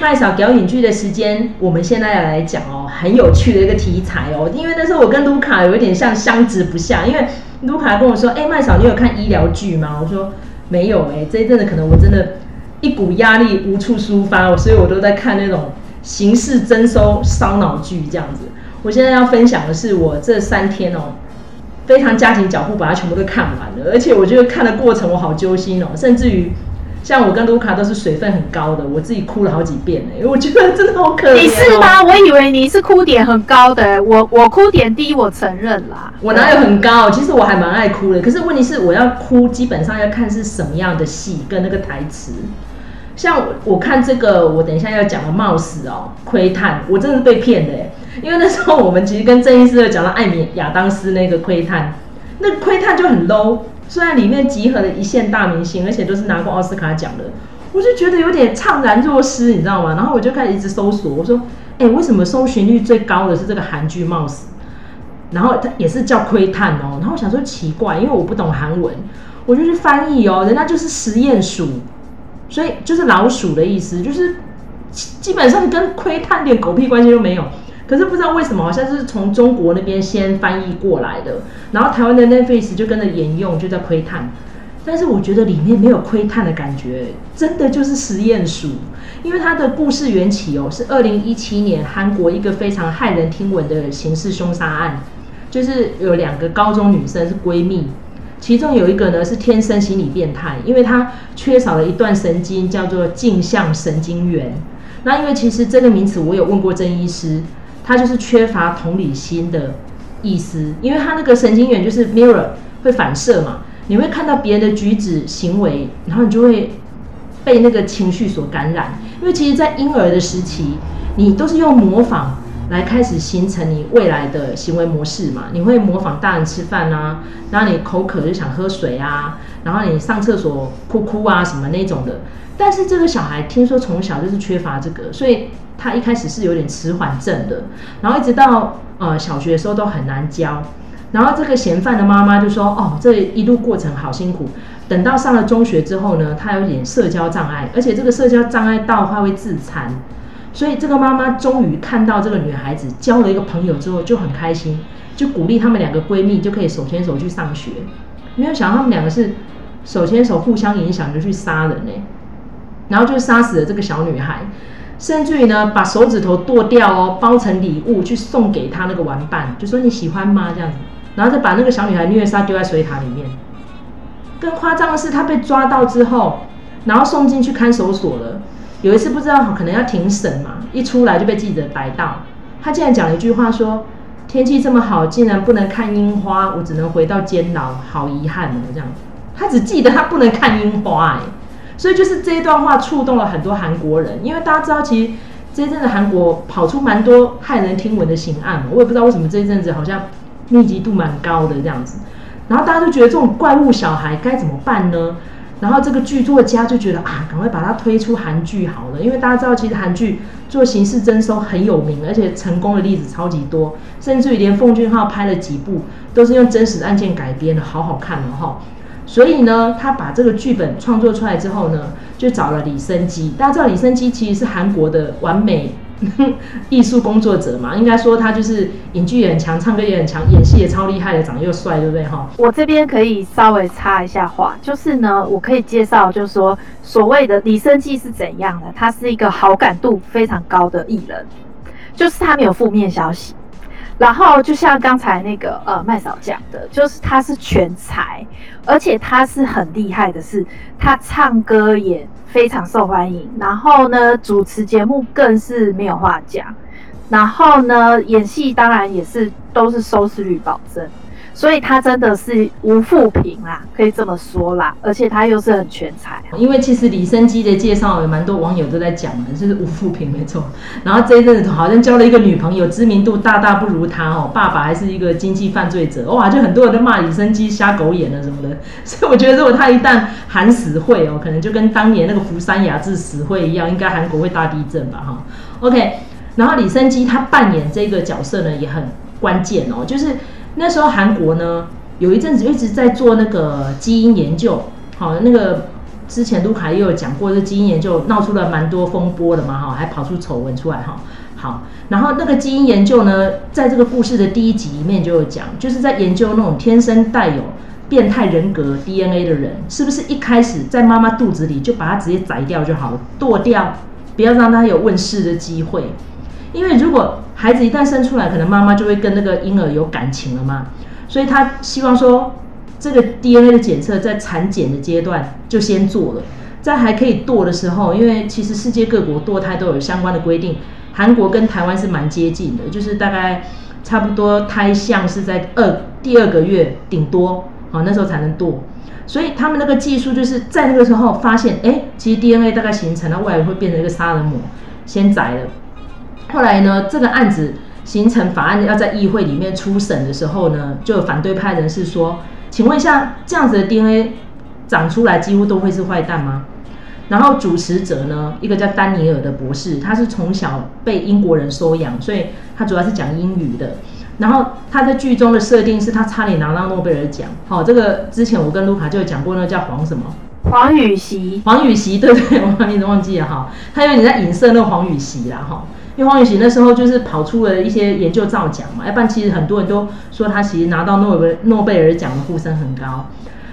麦嫂表演剧的时间，我们现在要来讲哦，很有趣的一个题材哦。因为那时候我跟卢卡有一点像相知不下，因为卢卡跟我说：“哎，麦嫂，你有看医疗剧吗？”我说：“没有哎，这一阵子可能我真的，一股压力无处抒发，所以我都在看那种刑事侦搜烧脑剧这样子。我现在要分享的是我这三天哦。”非常加紧脚步把它全部都看完了，而且我觉得看的过程我好揪心哦，甚至于像我跟卢卡都是水分很高的，我自己哭了好几遍哎，因为我觉得真的好可怜哦。你是吗？我以为你是哭点很高的，我我哭点低，我承认啦。我哪有很高？其实我还蛮爱哭的，可是问题是我要哭，基本上要看是什么样的戏跟那个台词。像我我看这个，我等一下要讲的冒死哦，窥探，我真的是被骗的哎。因为那时候我们其实跟郑医师有讲到艾米亚当斯那个窥探，那窥探就很 low，虽然里面集合了一线大明星，而且都是拿过奥斯卡奖的，我就觉得有点怅然若失，你知道吗？然后我就开始一直搜索，我说，哎、欸，为什么搜寻率最高的是这个韩剧冒死？然后它也是叫窥探哦，然后我想说奇怪，因为我不懂韩文，我就去翻译哦，人家就是实验鼠，所以就是老鼠的意思，就是基本上跟窥探点狗屁关系都没有。可是不知道为什么，好像是从中国那边先翻译过来的，然后台湾的 Netflix 就跟着沿用，就在窥探。但是我觉得里面没有窥探的感觉，真的就是实验鼠。因为它的故事缘起哦，是二零一七年韩国一个非常骇人听闻的刑事凶杀案，就是有两个高中女生是闺蜜，其中有一个呢是天生心理变态，因为她缺少了一段神经，叫做镜像神经元。那因为其实这个名词我有问过郑医师。他就是缺乏同理心的意思，因为他那个神经元就是 mirror 会反射嘛，你会看到别人的举止行为，然后你就会被那个情绪所感染。因为其实，在婴儿的时期，你都是用模仿来开始形成你未来的行为模式嘛，你会模仿大人吃饭啊，然后你口渴就想喝水啊，然后你上厕所哭哭啊什么那种的。但是这个小孩听说从小就是缺乏这个，所以。他一开始是有点迟缓症的，然后一直到呃小学的时候都很难教，然后这个嫌犯的妈妈就说：“哦，这一路过程好辛苦。”等到上了中学之后呢，他有点社交障碍，而且这个社交障碍到他会自残，所以这个妈妈终于看到这个女孩子交了一个朋友之后就很开心，就鼓励她们两个闺蜜就可以手牵手去上学。没有想到她们两个是手牵手互相影响就去杀人呢，然后就杀死了这个小女孩。甚至于呢，把手指头剁掉哦，包成礼物去送给他那个玩伴，就说你喜欢吗？这样子，然后再把那个小女孩虐杀丢在水塔里面。更夸张的是，他被抓到之后，然后送进去看守所了。有一次不知道可能要庭审嘛，一出来就被记者逮到。他竟然讲了一句话说：“天气这么好，竟然不能看樱花，我只能回到监牢，好遗憾哦。”这样子，他只记得他不能看樱花，哎。所以就是这一段话触动了很多韩国人，因为大家知道，其实这一阵子韩国跑出蛮多骇人听闻的刑案，我也不知道为什么这一阵子好像密集度蛮高的这样子，然后大家都觉得这种怪物小孩该怎么办呢？然后这个剧作家就觉得啊，赶快把它推出韩剧好了，因为大家知道其实韩剧做刑事侦搜很有名，而且成功的例子超级多，甚至于连奉俊昊拍了几部都是用真实案件改编的，好好看哦。所以呢，他把这个剧本创作出来之后呢，就找了李昇基。大家知道李昇基其实是韩国的完美 艺术工作者嘛，应该说他就是影剧也很强，唱歌也很强，演戏也超厉害的，长得又帅，对不对哈？我这边可以稍微插一下话，就是呢，我可以介绍，就是说所谓的李昇基是怎样的？他是一个好感度非常高的艺人，就是他没有负面消息。然后就像刚才那个呃麦嫂讲的，就是他是全才，而且他是很厉害的是，他唱歌也非常受欢迎，然后呢主持节目更是没有话讲，然后呢演戏当然也是都是收视率保证。所以他真的是无负评啦，可以这么说啦，而且他又是很全才。因为其实李昇基的介绍有蛮多网友都在讲的，就是无负评没错。然后这一阵子好像交了一个女朋友，知名度大大不如他哦，爸爸还是一个经济犯罪者，哇，就很多人都骂李昇基瞎狗眼了什么的。所以我觉得如果他一旦韩死会哦，可能就跟当年那个福山雅治死会一样，应该韩国会大地震吧哈。OK，然后李昇基他扮演这个角色呢也很关键哦，就是。那时候韩国呢，有一阵子一直在做那个基因研究，好，那个之前卢卡也有讲过，这基因研究闹出了蛮多风波的嘛，哈，还跑出丑闻出来，哈。好，然后那个基因研究呢，在这个故事的第一集里面就有讲，就是在研究那种天生带有变态人格 DNA 的人，是不是一开始在妈妈肚子里就把他直接宰掉就好了，剁掉，不要让他有问世的机会。因为如果孩子一旦生出来，可能妈妈就会跟那个婴儿有感情了嘛，所以他希望说，这个 DNA 的检测在产检的阶段就先做了，在还可以剁的时候，因为其实世界各国堕胎都有相关的规定。韩国跟台湾是蛮接近的，就是大概差不多胎相是在二第二个月顶多，好，那时候才能堕，所以他们那个技术就是在那个时候发现，哎，其实 DNA 大概形成了，未来会变成一个杀人魔，先宰了。后来呢，这个案子形成法案要在议会里面初审的时候呢，就有反对派人士说，请问一下，这样子的 DNA 长出来几乎都会是坏蛋吗？然后主持者呢，一个叫丹尼尔的博士，他是从小被英国人收养，所以他主要是讲英语的。然后他在剧中的设定是他差点拿到诺贝尔奖。好、哦，这个之前我跟卢卡就有讲过，那个叫黄什么？黄宇锡。黄宇锡，对对，我把名字忘记了哈。他有点在影射那个黄宇锡啦哈，因为黄宇锡那时候就是跑出了一些研究造假嘛，要不然其实很多人都说他其实拿到诺贝诺贝尔奖的呼声很高。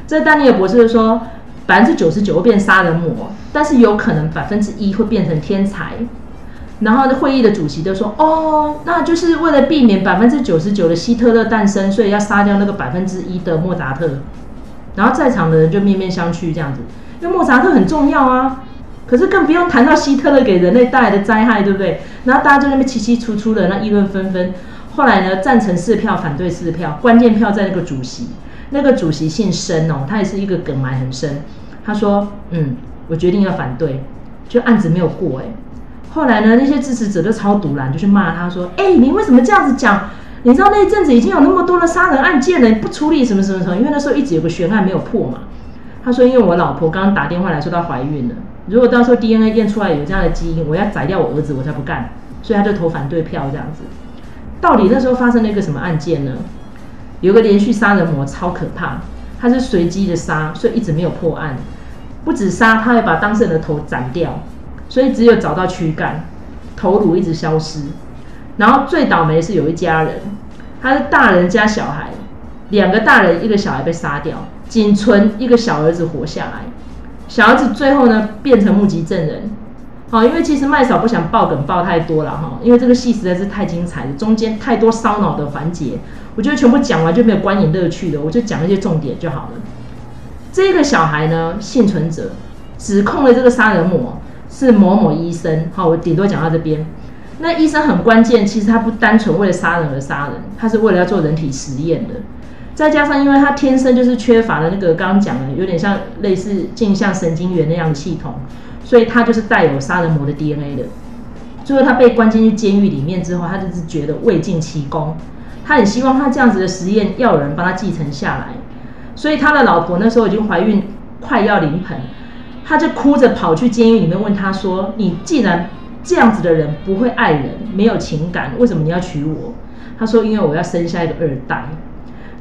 这丹尼尔博士就说。百分之九十九会变杀人魔，但是有可能百分之一会变成天才。然后会议的主席就说：“哦，那就是为了避免百分之九十九的希特勒诞生，所以要杀掉那个百分之一的莫扎特。”然后在场的人就面面相觑，这样子，因为莫扎特很重要啊。可是更不用谈到希特勒给人类带来的灾害，对不对？然后大家就那边凄凄楚楚的，那议论纷纷。后来呢，赞成四票，反对四票，关键票在那个主席。那个主席姓申哦，他也是一个梗埋很深。他说：“嗯，我决定要反对，就案子没有过哎。后来呢，那些支持者都超赌烂，就去骂他说：‘哎，你为什么这样子讲？你知道那一阵子已经有那么多的杀人案件了，不处理什么什么什么？因为那时候一直有个悬案没有破嘛。’他说：‘因为我老婆刚刚打电话来说她怀孕了，如果到时候 DNA 验出来有这样的基因，我要宰掉我儿子，我才不干。’所以他就投反对票这样子。到底那时候发生了一个什么案件呢？”有个连续杀人魔超可怕，他是随机的杀，所以一直没有破案。不止杀，他还把当事人的头斩掉，所以只有找到躯干，头颅一直消失。然后最倒霉是有一家人，他是大人加小孩，两个大人一个小孩被杀掉，仅存一个小儿子活下来。小儿子最后呢变成目击证人。好，因为其实麦嫂不想爆梗爆太多了哈，因为这个戏实在是太精彩了，中间太多烧脑的环节。我觉得全部讲完就没有观影乐趣了，我就讲一些重点就好了。这个小孩呢，幸存者指控的这个杀人魔是某某医生。好，我顶多讲到这边。那医生很关键，其实他不单纯为了杀人而杀人，他是为了要做人体实验的。再加上，因为他天生就是缺乏了那个刚刚讲的，有点像类似镜像神经元那样的系统，所以他就是带有杀人魔的 DNA 的。最后他被关进去监狱里面之后，他就是觉得未尽其功。他很希望他这样子的实验要有人帮他继承下来，所以他的老婆那时候已经怀孕，快要临盆，他就哭着跑去监狱里面问他说：“你既然这样子的人不会爱人，没有情感，为什么你要娶我？”他说：“因为我要生下一个二代，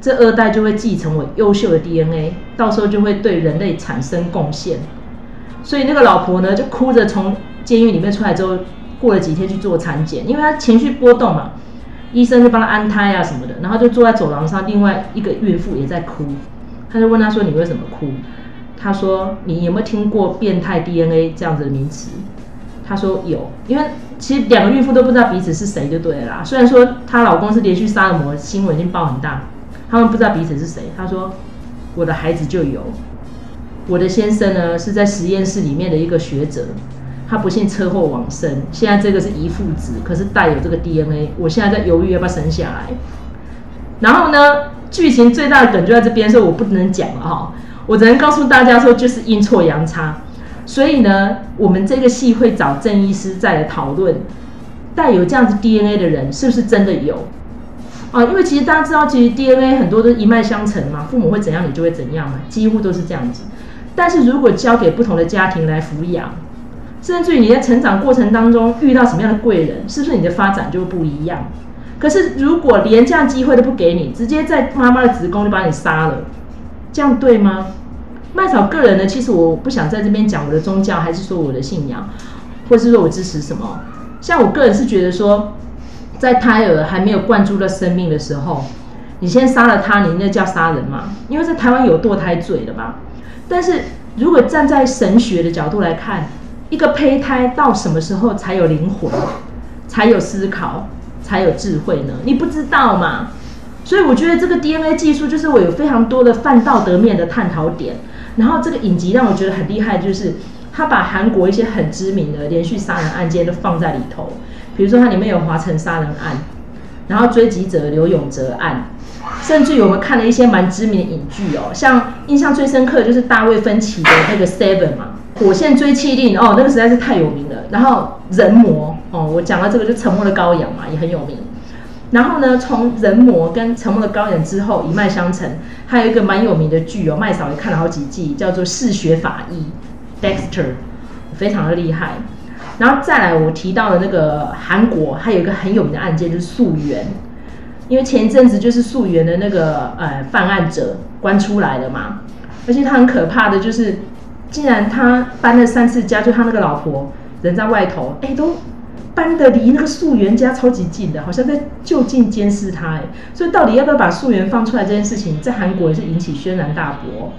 这二代就会继承我优秀的 DNA，到时候就会对人类产生贡献。”所以那个老婆呢，就哭着从监狱里面出来之后，过了几天去做产检，因为她情绪波动嘛。医生就帮她安胎啊什么的，然后就坐在走廊上，另外一个孕妇也在哭，他就问她说：“你为什么哭？”她说：“你有没有听过变态 DNA 这样子的名词？”她说：“有，因为其实两个孕妇都不知道彼此是谁就对了啦。虽然说她老公是连续杀人魔，新闻已经报很大，他们不知道彼此是谁。”他说：“我的孩子就有，我的先生呢是在实验室里面的一个学者。”他不幸车祸往生，现在这个是遗腹子，可是带有这个 DNA，我现在在犹豫要不要生下来。然后呢，剧情最大的梗就在这边，所以我不能讲了哈，我只能告诉大家说，就是阴错阳差。所以呢，我们这个戏会找郑医师再来讨论，带有这样子 DNA 的人是不是真的有啊？因为其实大家知道，其实 DNA 很多都一脉相承嘛，父母会怎样，你就会怎样嘛，几乎都是这样子。但是如果交给不同的家庭来抚养，甚至于你在成长过程当中遇到什么样的贵人，是不是你的发展就不一样？可是如果连这样机会都不给你，直接在妈妈的子宫就把你杀了，这样对吗？麦嫂个人呢，其实我不想在这边讲我的宗教，还是说我的信仰，或是说我支持什么。像我个人是觉得说，在胎儿还没有灌注了生命的时候，你先杀了他，你那叫杀人吗？因为在台湾有堕胎罪的嘛。但是如果站在神学的角度来看，一个胚胎到什么时候才有灵魂，才有思考，才有智慧呢？你不知道嘛？所以我觉得这个 DNA 技术就是我有非常多的泛道德面的探讨点。然后这个影集让我觉得很厉害，就是他把韩国一些很知名的连续杀人案件都放在里头，比如说它里面有华城杀人案，然后追击者刘永哲案，甚至于我们看了一些蛮知名的影剧哦，像印象最深刻的就是大卫芬奇的那个 Seven 嘛，火线追缉令哦，那个实在是太有名了。然后人魔哦，我讲了这个就沉默的羔羊嘛，也很有名。然后呢，从人魔跟沉默的羔羊之后一脉相承，还有一个蛮有名的剧哦，麦嫂也看了好几季，叫做《嗜血法医》（Dexter），非常的厉害。然后再来，我提到的那个韩国还有一个很有名的案件，就是素媛，因为前一阵子就是素媛的那个呃犯案者关出来了嘛，而且他很可怕的就是，竟然他搬了三次家，就他那个老婆人在外头，哎都。搬得离那个素媛家超级近的，好像在就近监视他哎，所以到底要不要把素媛放出来这件事情，在韩国也是引起轩然大波。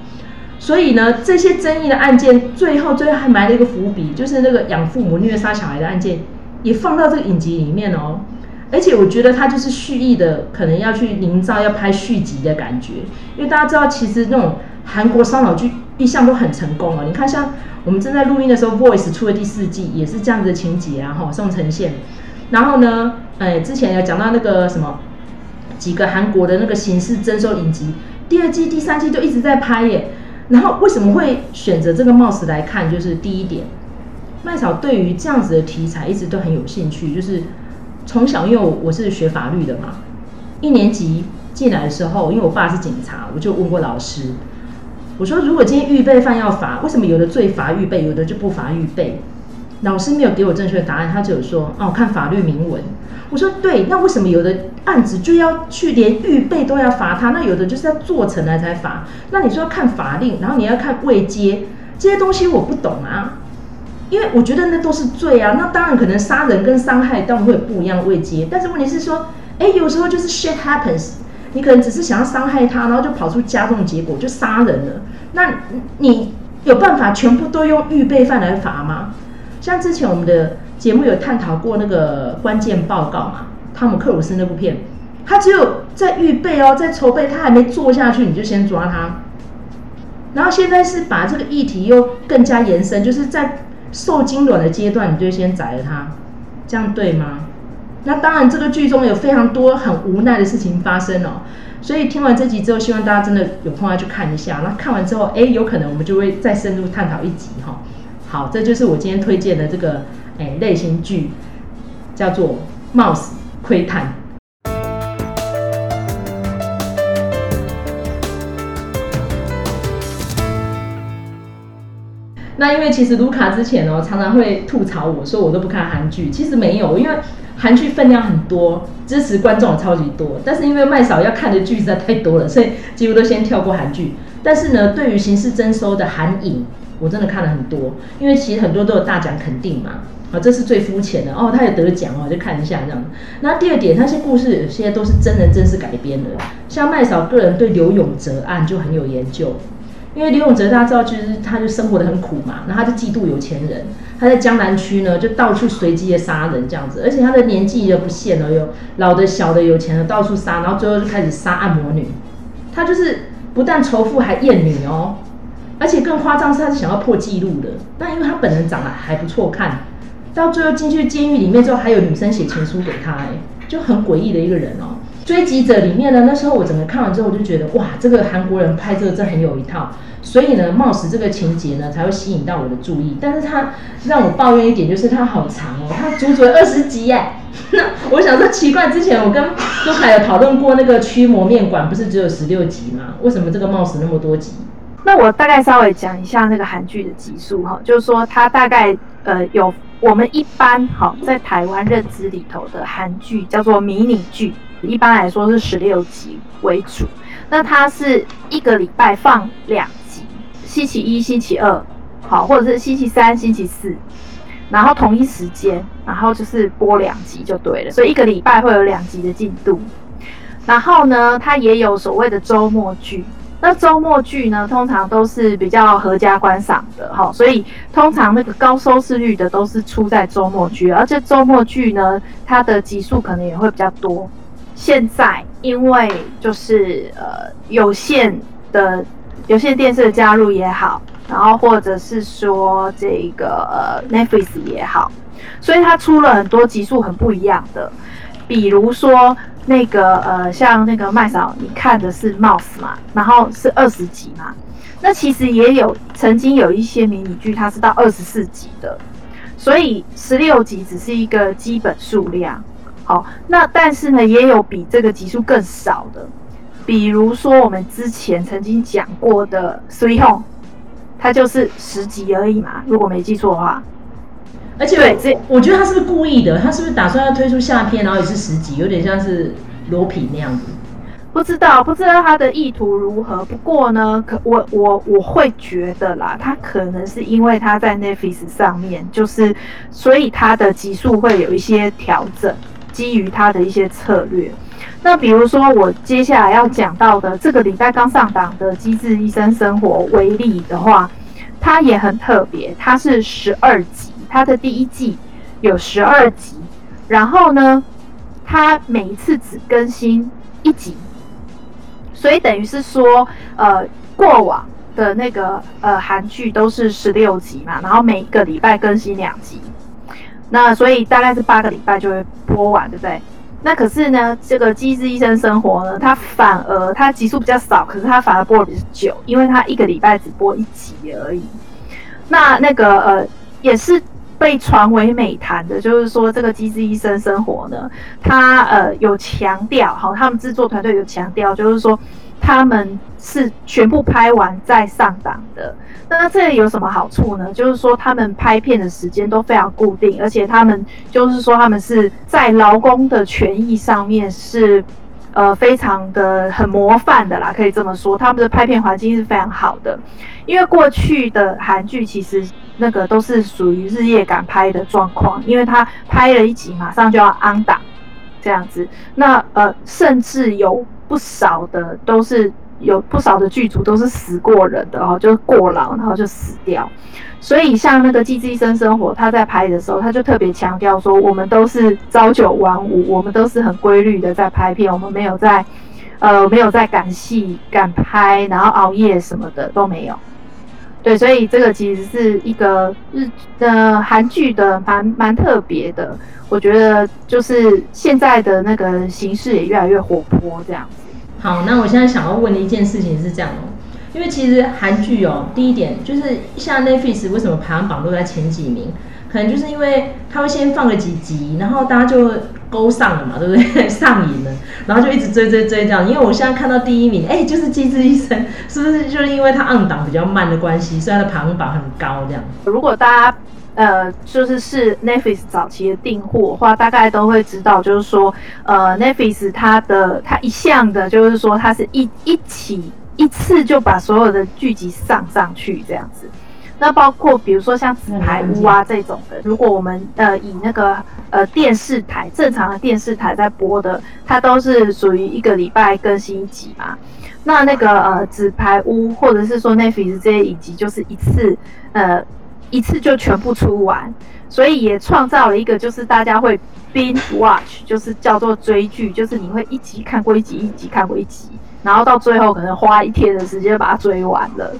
所以呢，这些争议的案件，最后最后还埋了一个伏笔，就是那个养父母虐杀小孩的案件，也放到这个影集里面哦。而且我觉得他就是蓄意的，可能要去营造要拍续集的感觉，因为大家知道，其实那种韩国烧脑剧一向都很成功哦。你看像。我们正在录音的时候，《Voice》出了第四季，也是这样子的情节啊，哈，宋承宪。然后呢，哎，之前有讲到那个什么几个韩国的那个刑事侦搜影集，第二季、第三季就一直在拍耶。然后为什么会选择这个帽子来看？就是第一点，麦嫂对于这样子的题材一直都很有兴趣，就是从小因为我是学法律的嘛，一年级进来的时候，因为我爸是警察，我就问过老师。我说，如果今天预备犯要罚，为什么有的罪罚预备，有的就不罚预备？老师没有给我正确的答案，他只有说，哦，看法律明文。我说，对，那为什么有的案子就要去连预备都要罚他？那有的就是要做成了才罚。那你说看法令，然后你要看未接，这些东西我不懂啊，因为我觉得那都是罪啊。那当然可能杀人跟伤害当然会有不一样的未接，但是问题是说，哎，有时候就是 shit happens。你可能只是想要伤害他，然后就跑出加重结果，就杀人了。那你有办法全部都用预备犯来罚吗？像之前我们的节目有探讨过那个关键报告嘛，汤姆克鲁斯那部片，他只有在预备哦，在筹备，他还没做下去，你就先抓他。然后现在是把这个议题又更加延伸，就是在受精卵的阶段，你就先宰了他，这样对吗？那当然，这个剧中有非常多很无奈的事情发生哦，所以听完这集之后，希望大家真的有空要去看一下。那看完之后，哎，有可能我们就会再深入探讨一集哈。好，这就是我今天推荐的这个哎类型剧，叫做《Mouse 窥探》。那因为其实卢卡之前哦，常常会吐槽我说我都不看韩剧，其实没有，因为。韩剧分量很多，支持观众超级多，但是因为麦嫂要看的剧实在太多了，所以几乎都先跳过韩剧。但是呢，对于刑事征收的韩影，我真的看了很多，因为其实很多都有大奖肯定嘛，啊，这是最肤浅的。哦，他有得奖哦，就看一下这样。那第二点，那些故事有些都是真人真事改编的，像麦嫂个人对刘永哲案就很有研究。因为刘永哲大家知道，就是他就生活得很苦嘛，然后他就嫉妒有钱人，他在江南区呢就到处随机的杀人这样子，而且他的年纪也不限了，有老的、小的、有钱的到处杀，然后最后就开始杀按摩女，他就是不但仇富还厌女哦，而且更夸张是他是想要破纪录的，但因为他本人长得还不错看，到最后进去监狱里面之后还有女生写情书给他，哎，就很诡异的一个人哦。追击者里面呢，那时候我整个看完之后，我就觉得哇，这个韩国人拍这个真很有一套，所以呢，冒死这个情节呢才会吸引到我的注意。但是他让我抱怨一点，就是它好长哦，它足足二十集耶。那我想说奇怪，之前我跟陆凯有讨论过那个驱魔面馆，不是只有十六集吗？为什么这个冒死那么多集？那我大概稍微讲一下那个韩剧的集数哈，就是说它大概呃有我们一般哈在台湾认知里头的韩剧叫做迷你剧。一般来说是十六集为主，那它是一个礼拜放两集，星期一、星期二，好，或者是星期三、星期四，然后同一时间，然后就是播两集就对了。所以一个礼拜会有两集的进度。然后呢，它也有所谓的周末剧。那周末剧呢，通常都是比较合家观赏的，哈，所以通常那个高收视率的都是出在周末剧，而且周末剧呢，它的集数可能也会比较多。现在因为就是呃有线的有线电视的加入也好，然后或者是说这个呃 Netflix 也好，所以它出了很多集数很不一样的，比如说。那个呃，像那个麦嫂，你看的是 Mouse 嘛，然后是二十集嘛。那其实也有曾经有一些迷你剧，它是到二十四集的，所以十六集只是一个基本数量。好，那但是呢，也有比这个集数更少的，比如说我们之前曾经讲过的《Sweet Home》，它就是十集而已嘛，如果没记错的话。而且这，我觉得他是不是故意的？他是不是打算要推出下篇，然后也是十集，有点像是罗品那样子？不知道，不知道他的意图如何。不过呢，可我我我会觉得啦，他可能是因为他在 Netflix 上面，就是所以他的集数会有一些调整，基于他的一些策略。那比如说我接下来要讲到的这个礼拜刚上档的《机智医生生活》为例的话，它也很特别，它是十二集。它的第一季有十二集，然后呢，它每一次只更新一集，所以等于是说，呃，过往的那个呃韩剧都是十六集嘛，然后每一个礼拜更新两集，那所以大概是八个礼拜就会播完，对不对？那可是呢，这个《机智医生生活》呢，它反而它集数比较少，可是它反而播的比较久，因为它一个礼拜只播一集而已。那那个呃也是。被传为美谈的，就是说这个《机智医生生活》呢，他呃有强调，好，他们制作团队有强调，就是说他们是全部拍完再上档的。那这有什么好处呢？就是说他们拍片的时间都非常固定，而且他们就是说他们是在劳工的权益上面是呃非常的很模范的啦，可以这么说，他们的拍片环境是非常好的。因为过去的韩剧其实。那个都是属于日夜赶拍的状况，因为他拍了一集，马上就要安档，这样子。那呃，甚至有不少的都是有不少的剧组都是死过人的哦，就是过劳然后就死掉。所以像那个《机智医生生活》，他在拍的时候，他就特别强调说，我们都是朝九晚五，我们都是很规律的在拍片，我们没有在呃没有在赶戏赶拍，然后熬夜什么的都没有。对，所以这个其实是一个日呃韩剧的蛮蛮特别的，我觉得就是现在的那个形式也越来越活泼这样。好，那我现在想要问的一件事情是这样哦，因为其实韩剧哦，第一点就是像 Netflix 为什么排行榜都在前几名？可能就是因为他会先放个几集，然后大家就勾上了嘛，对不对？上瘾了，然后就一直追追追这样。因为我现在看到第一名，哎，就是《机智医生》，是不是就是因为他按档比较慢的关系，所以他的排行榜很高这样？如果大家呃就是是 Netflix 早期的订货的话，大概都会知道，就是说呃 Netflix 它的它一向的就是说它是一一起一次就把所有的剧集上上去这样子。那包括比如说像纸牌屋啊这种的，如果我们呃以那个呃电视台正常的电视台在播的，它都是属于一个礼拜更新一集嘛。那那个呃纸牌屋或者是说 Netflix 这些影集，就是一次呃一次就全部出完，所以也创造了一个就是大家会 binge watch，就是叫做追剧，就是你会一集看过一集，一集看过一集，然后到最后可能花一天的时间把它追完了。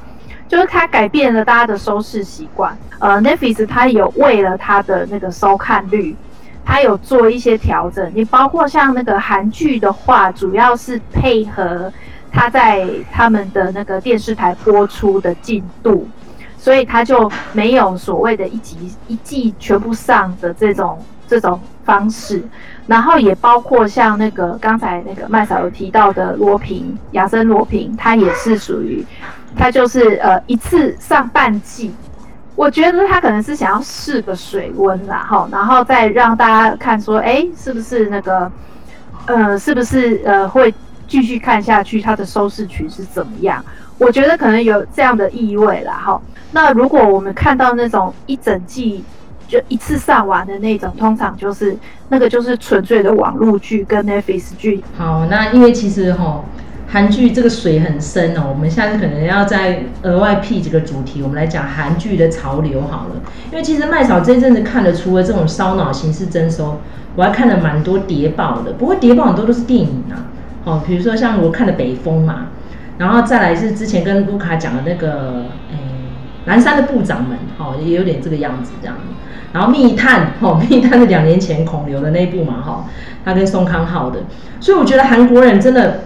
就是它改变了大家的收视习惯，呃，Netflix 它有为了它的那个收看率，它有做一些调整。你包括像那个韩剧的话，主要是配合它在他们的那个电视台播出的进度，所以他就没有所谓的一集一季全部上的这种这种方式。然后也包括像那个刚才那个麦嫂有提到的罗平，亚森罗平，它也是属于。他就是呃一次上半季，我觉得他可能是想要试个水温啦，哈，然后再让大家看说，哎，是不是那个，呃，是不是呃会继续看下去，它的收视群是怎么样？我觉得可能有这样的意味啦。哈。那如果我们看到那种一整季就一次上完的那种，通常就是那个就是纯粹的网络剧跟 Netflix 剧。好，那因为其实哈。韩剧这个水很深哦，我们下次可能要再额外辟几个主题，我们来讲韩剧的潮流好了。因为其实麦嫂这阵子看的，除了这种烧脑形式征收，我还看了蛮多谍报的。不过谍报很多都是电影啊，哦，比如说像我看的《北风》嘛，然后再来是之前跟卢卡讲的那个，哎，南山的部长们，哦，也有点这个样子这样。然后《密探》哦，《密探》是两年前孔刘的那一部嘛，哈，他跟宋康昊的，所以我觉得韩国人真的。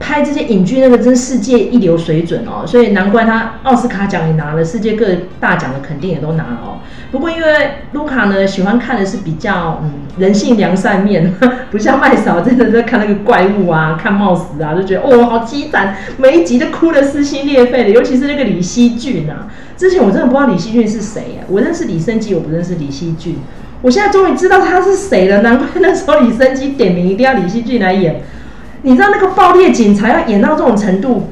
拍这些影剧那个真是世界一流水准哦，所以难怪他奥斯卡奖也拿了，世界各大奖的肯定也都拿了哦。不过因为卢卡呢喜欢看的是比较嗯人性良善面，不像麦嫂真的在看那个怪物啊，看冒死啊，就觉得哦好凄惨，每一集都哭得撕心裂肺的。尤其是那个李熙俊啊，之前我真的不知道李熙俊是谁啊，我认识李昇基，我不认识李熙俊，我现在终于知道他是谁了。难怪那时候李昇基点名一定要李熙俊来演。你知道那个爆裂警察要演到这种程度，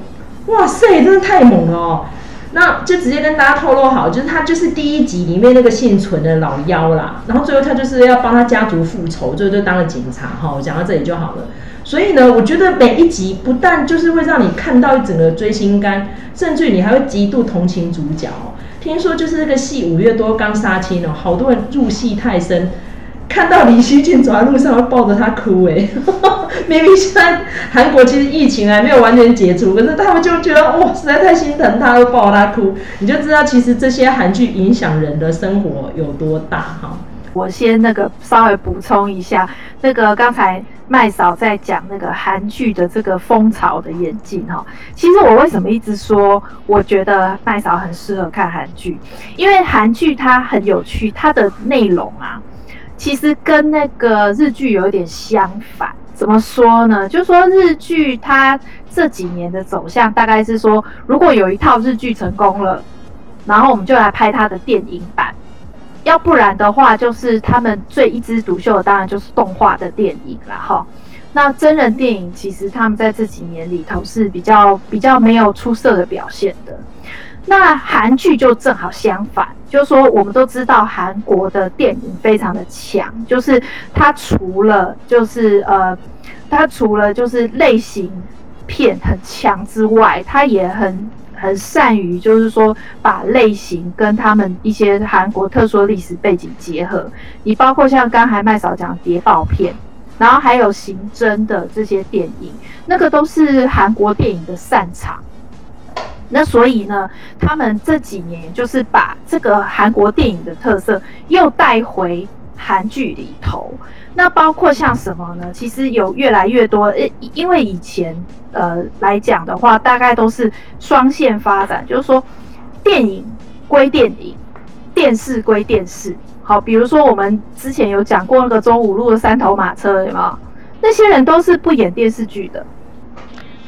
哇塞，真的太猛了哦！那就直接跟大家透露好，就是他就是第一集里面那个幸存的老妖啦，然后最后他就是要帮他家族复仇，最后就当了警察哈。我讲到这里就好了。所以呢，我觉得每一集不但就是会让你看到一整个追心肝，甚至你还会极度同情主角。听说就是那个戏五月多刚杀青哦，好多人入戏太深。看到李熙俊走在路上会抱着他哭哎、欸，明明现在韩国其实疫情还没有完全解除，可是他们就觉得哇，实在太心疼他，都抱着他哭，你就知道其实这些韩剧影响人的生活有多大哈。我先那个稍微补充一下，那个刚才麦嫂在讲那个韩剧的这个风潮的演进哈，其实我为什么一直说我觉得麦嫂很适合看韩剧，因为韩剧它很有趣，它的内容啊。其实跟那个日剧有一点相反，怎么说呢？就说日剧它这几年的走向大概是说，如果有一套日剧成功了，然后我们就来拍它的电影版；要不然的话，就是他们最一枝独秀的当然就是动画的电影了哈。那真人电影其实他们在这几年里头是比较比较没有出色的表现的。那韩剧就正好相反，就是说我们都知道韩国的电影非常的强，就是它除了就是呃，它除了就是类型片很强之外，它也很很善于就是说把类型跟他们一些韩国特殊的历史背景结合。你包括像刚才麦嫂讲谍报片，然后还有刑侦的这些电影，那个都是韩国电影的擅长。那所以呢，他们这几年就是把这个韩国电影的特色又带回韩剧里头。那包括像什么呢？其实有越来越多，诶，因为以前呃来讲的话，大概都是双线发展，就是说电影归电影，电视归电视。好，比如说我们之前有讲过那个中五路的三头马车，有没有？那些人都是不演电视剧的。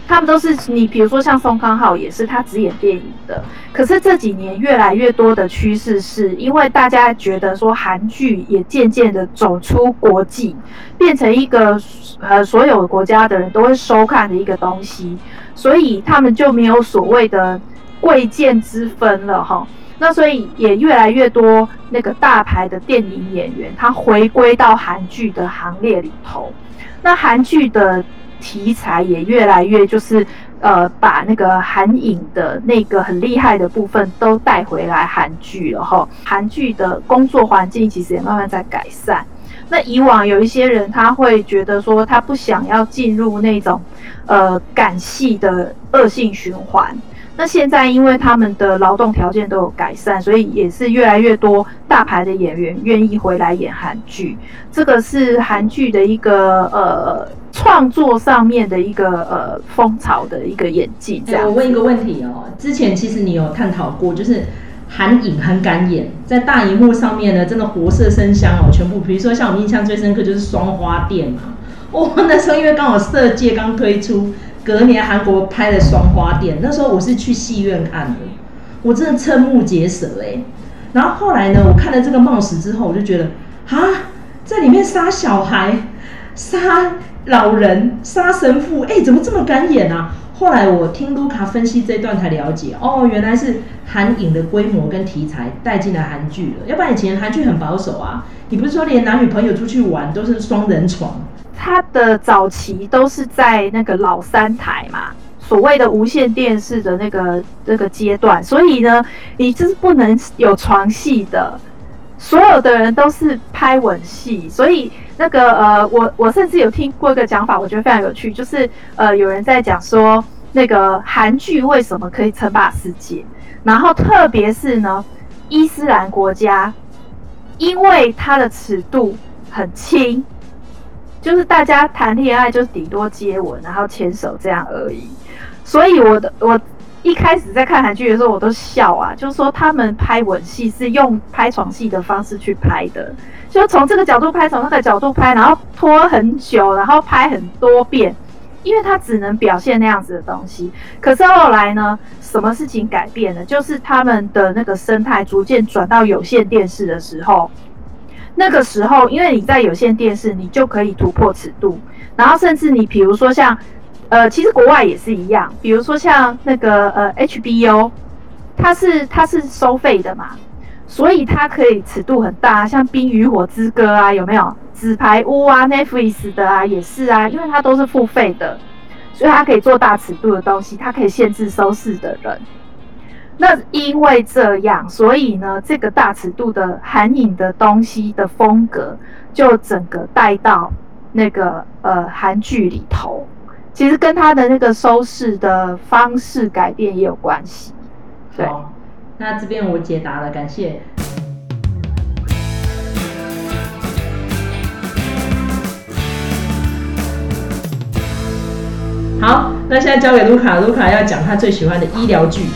他们都是你，比如说像宋康昊也是，他只演电影的。可是这几年越来越多的趋势是，因为大家觉得说韩剧也渐渐的走出国际，变成一个呃所有国家的人都会收看的一个东西，所以他们就没有所谓的贵贱之分了哈。那所以也越来越多那个大牌的电影演员，他回归到韩剧的行列里头。那韩剧的。题材也越来越就是，呃，把那个韩影的那个很厉害的部分都带回来韩剧了哈。韩剧的工作环境其实也慢慢在改善。那以往有一些人他会觉得说他不想要进入那种，呃，感戏的恶性循环。那现在因为他们的劳动条件都有改善，所以也是越来越多大牌的演员愿意回来演韩剧。这个是韩剧的一个呃。创作上面的一个呃风潮的一个演技，这样、欸。我问一个问题哦，之前其实你有探讨过，就是韩影很敢演，在大荧幕上面呢，真的活色生香哦，全部。比如说像我印象最深刻就是《双花店》嘛，哦，那时候因为刚好《色戒》刚推出，隔年韩国拍的《双花店》，那时候我是去戏院看的，我真的瞠目结舌哎。然后后来呢，我看了这个冒死之后，我就觉得啊，在里面杀小孩，杀。老人杀神父，哎、怎么这么敢演啊？后来我听卢卡分析这段才了解，哦，原来是韩影的规模跟题材带进了韩剧了。要不然以前韩剧很保守啊，你不是说连男女朋友出去玩都是双人床？它的早期都是在那个老三台嘛，所谓的无线电视的那个那个阶段，所以呢，你就是不能有床戏的，所有的人都是拍吻戏，所以。那个呃，我我甚至有听过一个讲法，我觉得非常有趣，就是呃，有人在讲说，那个韩剧为什么可以称霸世界，然后特别是呢，伊斯兰国家，因为它的尺度很轻，就是大家谈恋爱就是顶多接吻，然后牵手这样而已，所以我的我。一开始在看韩剧的时候，我都笑啊，就是说他们拍吻戏是用拍床戏的方式去拍的，就从这个角度拍，从那个角度拍，然后拖很久，然后拍很多遍，因为他只能表现那样子的东西。可是后来呢，什么事情改变了？就是他们的那个生态逐渐转到有线电视的时候，那个时候，因为你在有线电视，你就可以突破尺度，然后甚至你比如说像。呃，其实国外也是一样，比如说像那个呃 HBO，它是它是收费的嘛，所以它可以尺度很大，像《冰与火之歌》啊，有没有？纸牌屋啊，Netflix 的啊，也是啊，因为它都是付费的，所以它可以做大尺度的东西，它可以限制收视的人。那因为这样，所以呢，这个大尺度的韩影的东西的风格，就整个带到那个呃韩剧里头。其实跟他的那个收视的方式改变也有关系。对，那这边我解答了，感谢。好，那现在交给卢卡，卢卡要讲他最喜欢的医疗剧。